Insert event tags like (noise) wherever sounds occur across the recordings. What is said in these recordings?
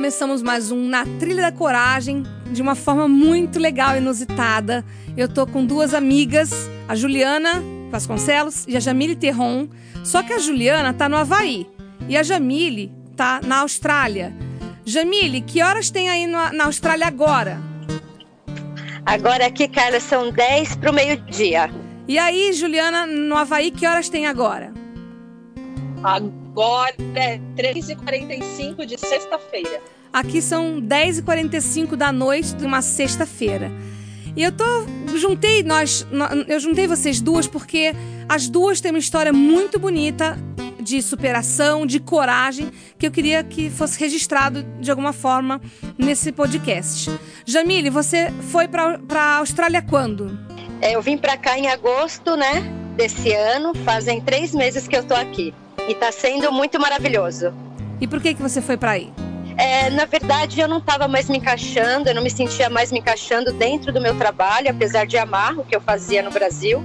Começamos mais um Na Trilha da Coragem, de uma forma muito legal e inusitada. Eu tô com duas amigas, a Juliana Vasconcelos e a Jamile Terron. Só que a Juliana tá no Havaí e a Jamile tá na Austrália. Jamile, que horas tem aí na, na Austrália agora? Agora aqui, Carla, são 10 para o meio-dia. E aí, Juliana, no Havaí, que horas tem agora? Agora é 3h45 de sexta-feira. Aqui são 10h45 da noite de uma sexta-feira. E eu tô juntei nós, eu juntei vocês duas porque as duas têm uma história muito bonita de superação, de coragem, que eu queria que fosse registrado de alguma forma nesse podcast. Jamile, você foi para a Austrália quando? É, eu vim para cá em agosto, né, desse ano. Fazem três meses que eu tô aqui e está sendo muito maravilhoso. E por que que você foi para aí? É, na verdade, eu não estava mais me encaixando, eu não me sentia mais me encaixando dentro do meu trabalho, apesar de amar o que eu fazia no Brasil.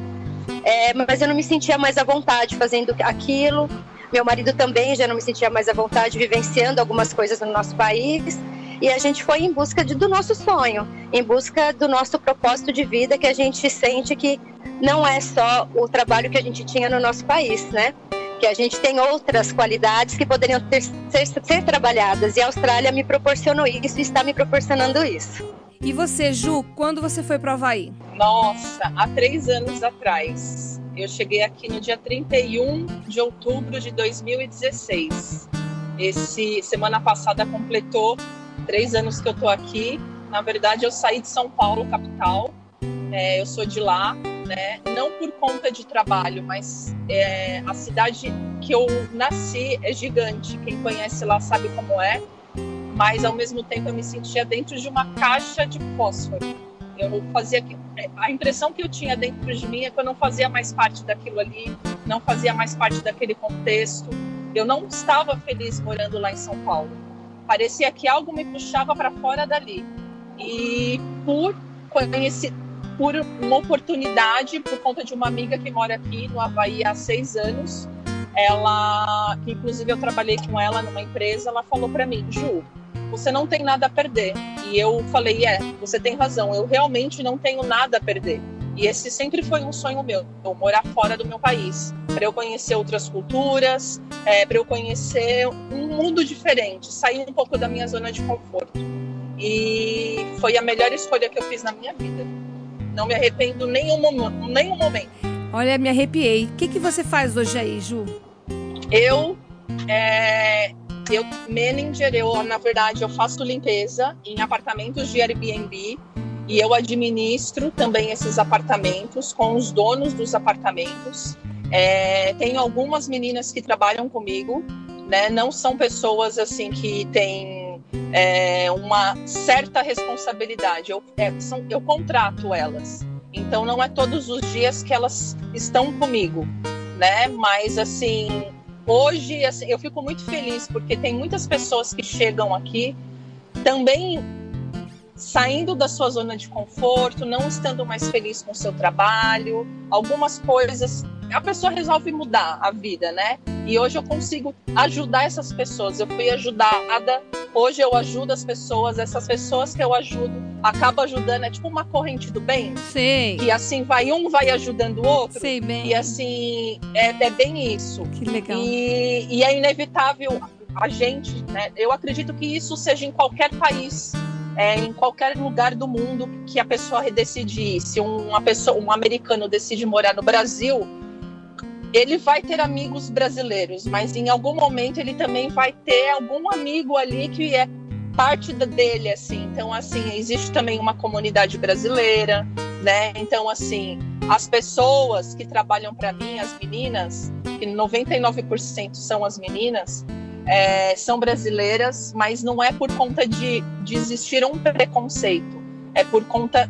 É, mas eu não me sentia mais à vontade fazendo aquilo. Meu marido também já não me sentia mais à vontade vivenciando algumas coisas no nosso país. E a gente foi em busca de, do nosso sonho, em busca do nosso propósito de vida, que a gente sente que não é só o trabalho que a gente tinha no nosso país, né? Que a gente tem outras qualidades que poderiam ter, ser, ser trabalhadas. E a Austrália me proporcionou isso e está me proporcionando isso. E você, Ju, quando você foi para o Havaí? Nossa, há três anos atrás. Eu cheguei aqui no dia 31 de outubro de 2016. Esse semana passada completou três anos que eu estou aqui. Na verdade, eu saí de São Paulo, capital. É, eu sou de lá, né? Não por conta de trabalho, mas é, a cidade que eu nasci é gigante. Quem conhece lá sabe como é. Mas ao mesmo tempo eu me sentia dentro de uma caixa de fósforo. Eu fazia a impressão que eu tinha dentro de mim é que eu não fazia mais parte daquilo ali, não fazia mais parte daquele contexto. Eu não estava feliz morando lá em São Paulo. Parecia que algo me puxava para fora dali. E por conhecer por uma oportunidade, por conta de uma amiga que mora aqui no Havaí há seis anos. Ela, que inclusive eu trabalhei com ela numa empresa, ela falou para mim, Ju, você não tem nada a perder. E eu falei, é, você tem razão, eu realmente não tenho nada a perder. E esse sempre foi um sonho meu, eu morar fora do meu país, para eu conhecer outras culturas, é, para eu conhecer um mundo diferente, sair um pouco da minha zona de conforto. E foi a melhor escolha que eu fiz na minha vida. Não me arrependo nenhum, nenhum momento. Olha, me arrepiei. O que, que você faz hoje aí, Ju? Eu, é, eu manager, eu, na verdade, eu faço limpeza em apartamentos de Airbnb e eu administro também esses apartamentos com os donos dos apartamentos. É, tenho algumas meninas que trabalham comigo, né? Não são pessoas assim que têm é, uma certa responsabilidade. Eu, é, são, eu contrato elas. Então não é todos os dias que elas estão comigo, né? Mas assim, hoje assim, eu fico muito feliz porque tem muitas pessoas que chegam aqui também saindo da sua zona de conforto, não estando mais feliz com o seu trabalho, algumas coisas a pessoa resolve mudar a vida, né? E hoje eu consigo ajudar essas pessoas. Eu fui ajudada, hoje eu ajudo as pessoas, essas pessoas que eu ajudo acaba ajudando, é tipo uma corrente do bem. Sim. E assim vai um vai ajudando o outro. Sei bem. E assim é, é bem isso. Que legal. E, e é inevitável a gente, né? Eu acredito que isso seja em qualquer país é, em qualquer lugar do mundo que a pessoa decide ir. Se uma pessoa, um americano decide morar no Brasil, ele vai ter amigos brasileiros, mas em algum momento ele também vai ter algum amigo ali que é parte dele, assim. Então, assim, existe também uma comunidade brasileira, né? Então, assim, as pessoas que trabalham para mim, as meninas, que 99% são as meninas, é, são brasileiras, mas não é por conta de, de existir um preconceito, é por conta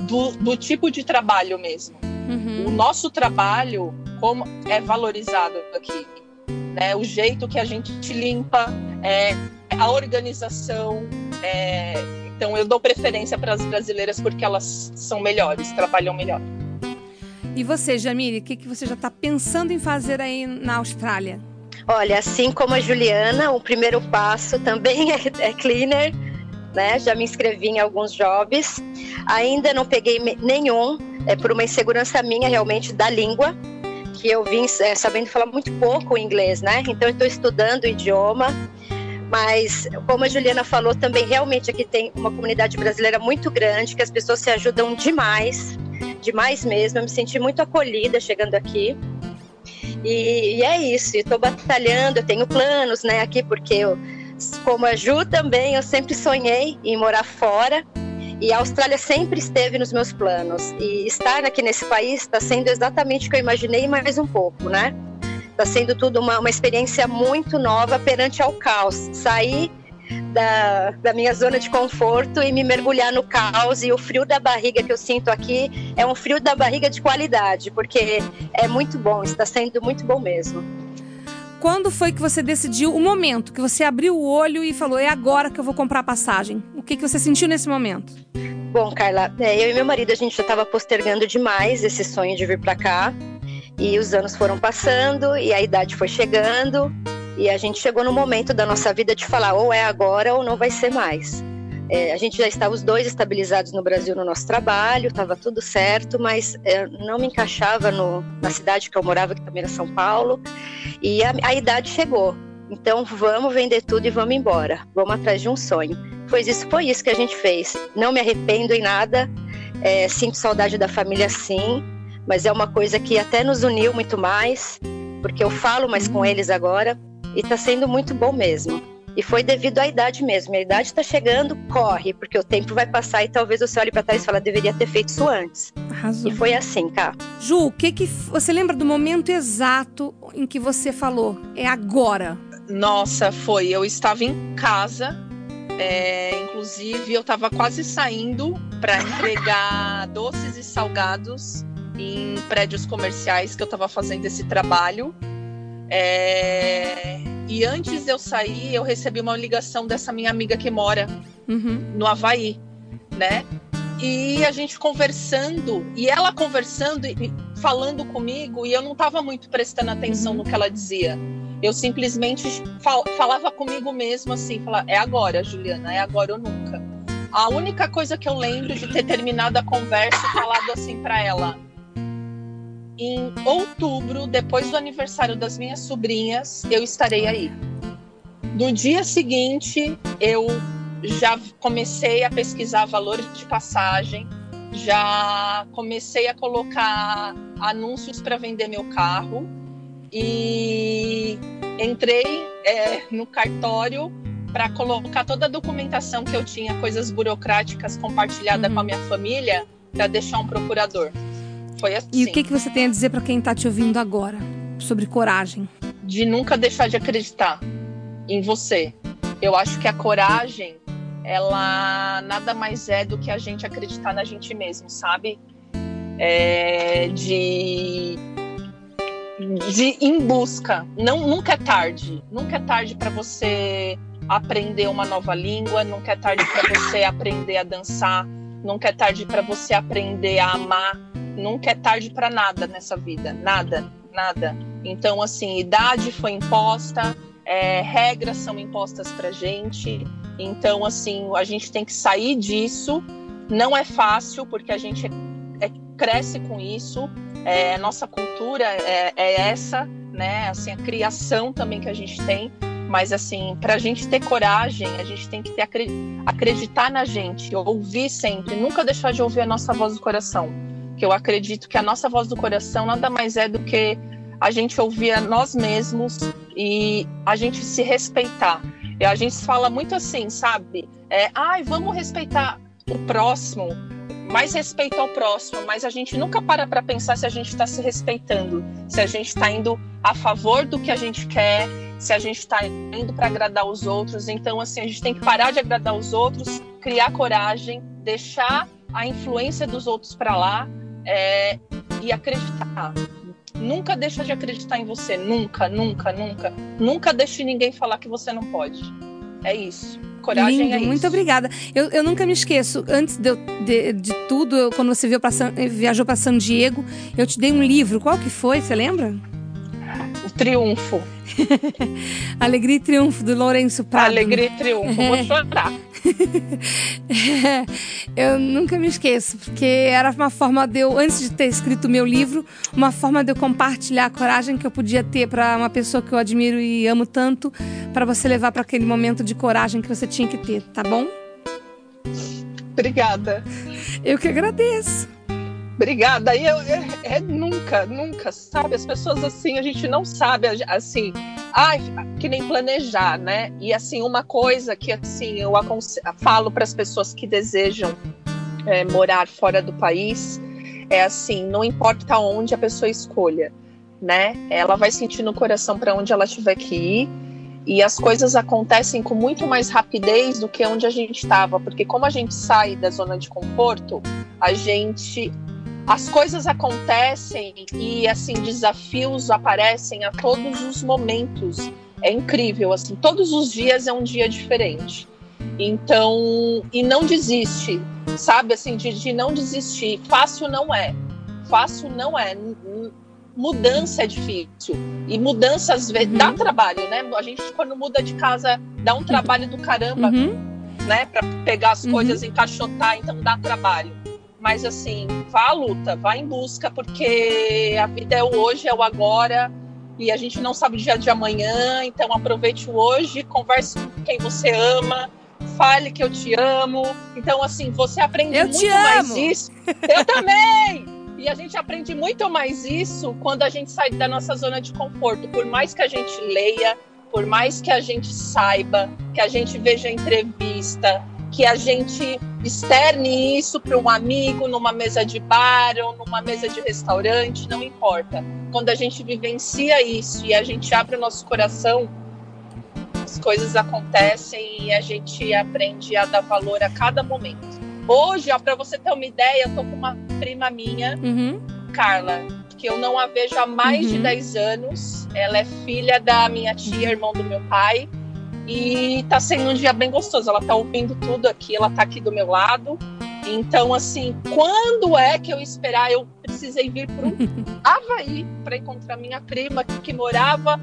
do, do tipo de trabalho mesmo. Uhum. O nosso trabalho como é valorizado aqui, né? O jeito que a gente limpa, é, a organização. É, então eu dou preferência para as brasileiras porque elas são melhores, trabalham melhor. E você, Jamile, o que, que você já está pensando em fazer aí na Austrália? Olha, assim como a Juliana, o primeiro passo também (laughs) é, é cleaner, né? Já me inscrevi em alguns jobs. Ainda não peguei nenhum, é por uma insegurança minha realmente da língua, que eu vim é, sabendo falar muito pouco inglês, né? Então estou estudando o idioma. Mas, como a Juliana falou, também realmente aqui tem uma comunidade brasileira muito grande, que as pessoas se ajudam demais, demais mesmo. Eu me senti muito acolhida chegando aqui. E, e é isso, estou batalhando, eu tenho planos, né, aqui, porque eu, como a Ju também, eu sempre sonhei em morar fora. E a Austrália sempre esteve nos meus planos. E estar aqui nesse país está sendo exatamente o que eu imaginei, mais um pouco, né? Está sendo tudo uma, uma experiência muito nova perante ao caos. Sair da, da minha zona de conforto e me mergulhar no caos. E o frio da barriga que eu sinto aqui é um frio da barriga de qualidade, porque é muito bom, está sendo muito bom mesmo. Quando foi que você decidiu o momento que você abriu o olho e falou: é agora que eu vou comprar a passagem? O que, que você sentiu nesse momento? Bom, Carla, é, eu e meu marido a gente já estava postergando demais esse sonho de vir para cá. E os anos foram passando e a idade foi chegando. E a gente chegou no momento da nossa vida de falar: ou é agora ou não vai ser mais. É, a gente já estava os dois estabilizados no Brasil no nosso trabalho, estava tudo certo, mas é, não me encaixava no, na cidade que eu morava, que também era São Paulo, e a, a idade chegou. Então vamos vender tudo e vamos embora. Vamos atrás de um sonho. Foi isso, foi isso que a gente fez. Não me arrependo em nada. É, sinto saudade da família, sim, mas é uma coisa que até nos uniu muito mais, porque eu falo mais com eles agora e está sendo muito bom mesmo. E foi devido à idade mesmo. A idade está chegando, corre, porque o tempo vai passar e talvez você olhe para trás e fale, deveria ter feito isso antes. Arrasou. E foi assim, cá. Ju, o que que você lembra do momento exato em que você falou? É agora. Nossa, foi. Eu estava em casa, é, inclusive eu estava quase saindo para entregar (laughs) doces e salgados em prédios comerciais que eu estava fazendo esse trabalho. É, e antes de eu sair, eu recebi uma ligação dessa minha amiga que mora uhum. no Havaí, né? E a gente conversando, e ela conversando e falando comigo, e eu não estava muito prestando atenção uhum. no que ela dizia. Eu simplesmente fal falava comigo mesmo assim, falava, é agora, Juliana, é agora ou nunca. A única coisa que eu lembro de ter terminado a conversa e falado assim para ela, em outubro, depois do aniversário das minhas sobrinhas, eu estarei aí. No dia seguinte, eu já comecei a pesquisar valores de passagem, já comecei a colocar anúncios para vender meu carro e entrei é, no cartório para colocar toda a documentação que eu tinha, coisas burocráticas compartilhada uhum. com a minha família, para deixar um procurador. Foi assim. E o que, que você tem a dizer para quem está te ouvindo agora sobre coragem? De nunca deixar de acreditar em você. Eu acho que a coragem, ela nada mais é do que a gente acreditar na gente mesmo, sabe? É, de de ir em busca. Não, nunca é tarde. Nunca é tarde para você aprender uma nova língua. Nunca é tarde para você aprender a dançar. Nunca é tarde para você aprender a amar nunca é tarde para nada nessa vida, nada, nada. Então, assim, idade foi imposta, é, regras são impostas para gente. Então, assim, a gente tem que sair disso. Não é fácil, porque a gente é, é, cresce com isso. É, nossa cultura é, é, essa, né? Assim, a criação também que a gente tem. Mas, assim, para a gente ter coragem, a gente tem que ter, acreditar na gente, ouvir sempre, nunca deixar de ouvir a nossa voz do coração que eu acredito que a nossa voz do coração nada mais é do que a gente ouvir a nós mesmos e a gente se respeitar. E a gente fala muito assim, sabe? É, ai, vamos respeitar o próximo, mais respeito ao próximo, mas a gente nunca para para pensar se a gente está se respeitando, se a gente está indo a favor do que a gente quer, se a gente está indo para agradar os outros. Então, assim, a gente tem que parar de agradar os outros, criar coragem, deixar a influência dos outros para lá é, e acreditar. Nunca deixa de acreditar em você, nunca, nunca, nunca. Nunca deixe ninguém falar que você não pode. É isso coragem Lindo, é muito obrigada. Eu, eu nunca me esqueço, antes de, de, de tudo, eu, quando você veio pra San, viajou para San Diego, eu te dei um livro. Qual que foi? Você lembra? O Triunfo. (laughs) Alegria e Triunfo, do Lourenço Prado. Alegria e Triunfo, vou (laughs) chorar. Eu nunca me esqueço, porque era uma forma de eu, antes de ter escrito o meu livro, uma forma de eu compartilhar a coragem que eu podia ter para uma pessoa que eu admiro e amo tanto, para você levar para aquele momento de coragem que você tinha que ter, tá bom? Obrigada. Eu que agradeço. Obrigada. E eu, é, é, nunca, nunca, sabe? As pessoas assim, a gente não sabe, assim, ai, que nem planejar, né? E assim, uma coisa que assim eu falo para as pessoas que desejam é, morar fora do país é assim, não importa onde a pessoa escolha, né? Ela vai sentir no coração para onde ela tiver que ir. E as coisas acontecem com muito mais rapidez do que onde a gente estava, porque como a gente sai da zona de conforto, a gente as coisas acontecem e assim desafios aparecem a todos os momentos. É incrível, assim, todos os dias é um dia diferente. Então, e não desiste, sabe? Assim, de, de não desistir. Fácil não é. Fácil não é. Mudança é difícil. E mudança às vezes uhum. dá trabalho, né? A gente, quando muda de casa, dá um trabalho do caramba, uhum. né? Para pegar as uhum. coisas, encaixotar, então dá trabalho. Mas assim, vá à luta, vá em busca, porque a vida é o hoje, é o agora, e a gente não sabe o dia de amanhã, então aproveite o hoje, converse com quem você ama, fale que eu te amo. Então, assim, você aprende eu muito mais isso. Eu também! E a gente aprende muito mais isso quando a gente sai da nossa zona de conforto. Por mais que a gente leia, por mais que a gente saiba, que a gente veja entrevista, que a gente externe isso para um amigo numa mesa de bar ou numa mesa de restaurante, não importa. Quando a gente vivencia isso e a gente abre o nosso coração, as coisas acontecem e a gente aprende a dar valor a cada momento. Hoje, para você ter uma ideia, eu tô com uma prima minha, uhum. Carla, que eu não a vejo há mais uhum. de 10 anos. Ela é filha da minha tia, irmão do meu pai. E tá sendo um dia bem gostoso. Ela tá ouvindo tudo aqui, ela tá aqui do meu lado. Então, assim, quando é que eu esperar? Eu precisei vir para (laughs) Havaí para encontrar minha prima que, morava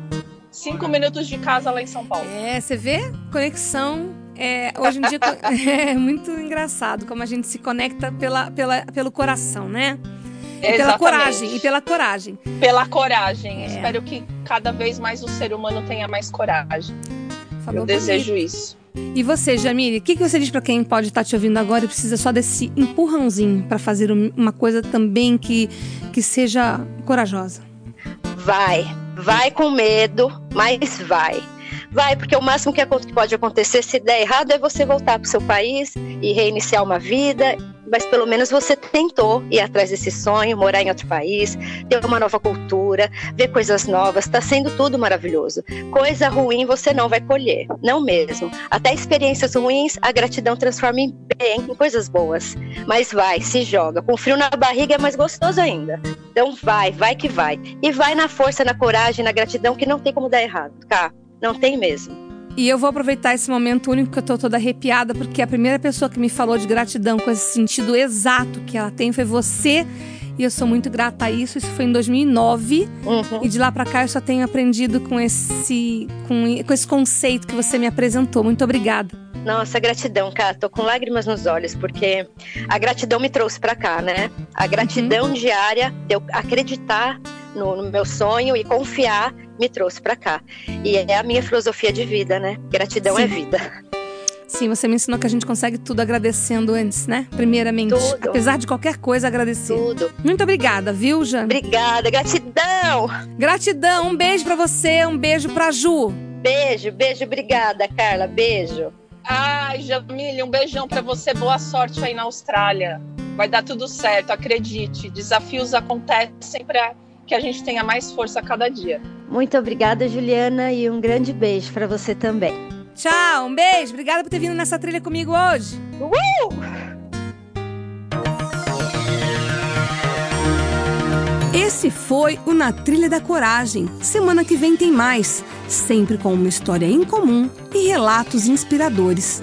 cinco minutos de casa lá em São Paulo. É, você vê? Conexão. É, hoje em dia (laughs) é muito engraçado como a gente se conecta pela, pela, pelo coração, né? E pela coragem, e pela coragem. Pela coragem. É. Espero que cada vez mais o ser humano tenha mais coragem. Falou Eu desejo bonito. isso. E você, Jamile, o que, que você diz para quem pode estar tá te ouvindo agora e precisa só desse empurrãozinho para fazer uma coisa também que, que seja corajosa? Vai, vai com medo, mas vai. Vai, porque o máximo que pode acontecer se der errado é você voltar para o seu país e reiniciar uma vida mas pelo menos você tentou ir atrás desse sonho, morar em outro país, ter uma nova cultura, ver coisas novas, está sendo tudo maravilhoso. Coisa ruim você não vai colher, não mesmo. Até experiências ruins, a gratidão transforma em bem, em coisas boas. Mas vai, se joga. Com frio na barriga é mais gostoso ainda. Então vai, vai que vai. E vai na força, na coragem, na gratidão, que não tem como dar errado, tá? Não tem mesmo. E eu vou aproveitar esse momento único que eu tô toda arrepiada, porque a primeira pessoa que me falou de gratidão com esse sentido exato que ela tem foi você. E eu sou muito grata a isso. Isso foi em 2009. Uhum. E de lá para cá eu só tenho aprendido com esse, com, com esse conceito que você me apresentou. Muito obrigada. Nossa, gratidão, cara. Tô com lágrimas nos olhos, porque a gratidão me trouxe para cá, né? A gratidão uhum. diária de eu acreditar no, no meu sonho e confiar me trouxe para cá. E é a minha filosofia de vida, né? Gratidão é Sim. é vida. Sim, você me ensinou que a gente consegue tudo agradecendo antes, né? Primeiramente. Tudo. Apesar de qualquer coisa, agradecer. Tudo. Muito obrigada, viu, Jane? Obrigada, gratidão. Gratidão, um beijo para você, um beijo pra Ju. Beijo, beijo, obrigada, Carla, beijo. Ai, Jamile, um beijão para você. Boa sorte aí na Austrália. Vai dar tudo certo, acredite. Desafios acontecem para que a gente tenha mais força a cada dia. Muito obrigada, Juliana, e um grande beijo para você também. Tchau, um beijo. Obrigada por ter vindo nessa trilha comigo hoje. Uh! Esse foi o Na Trilha da Coragem. Semana que vem tem mais, sempre com uma história incomum e relatos inspiradores.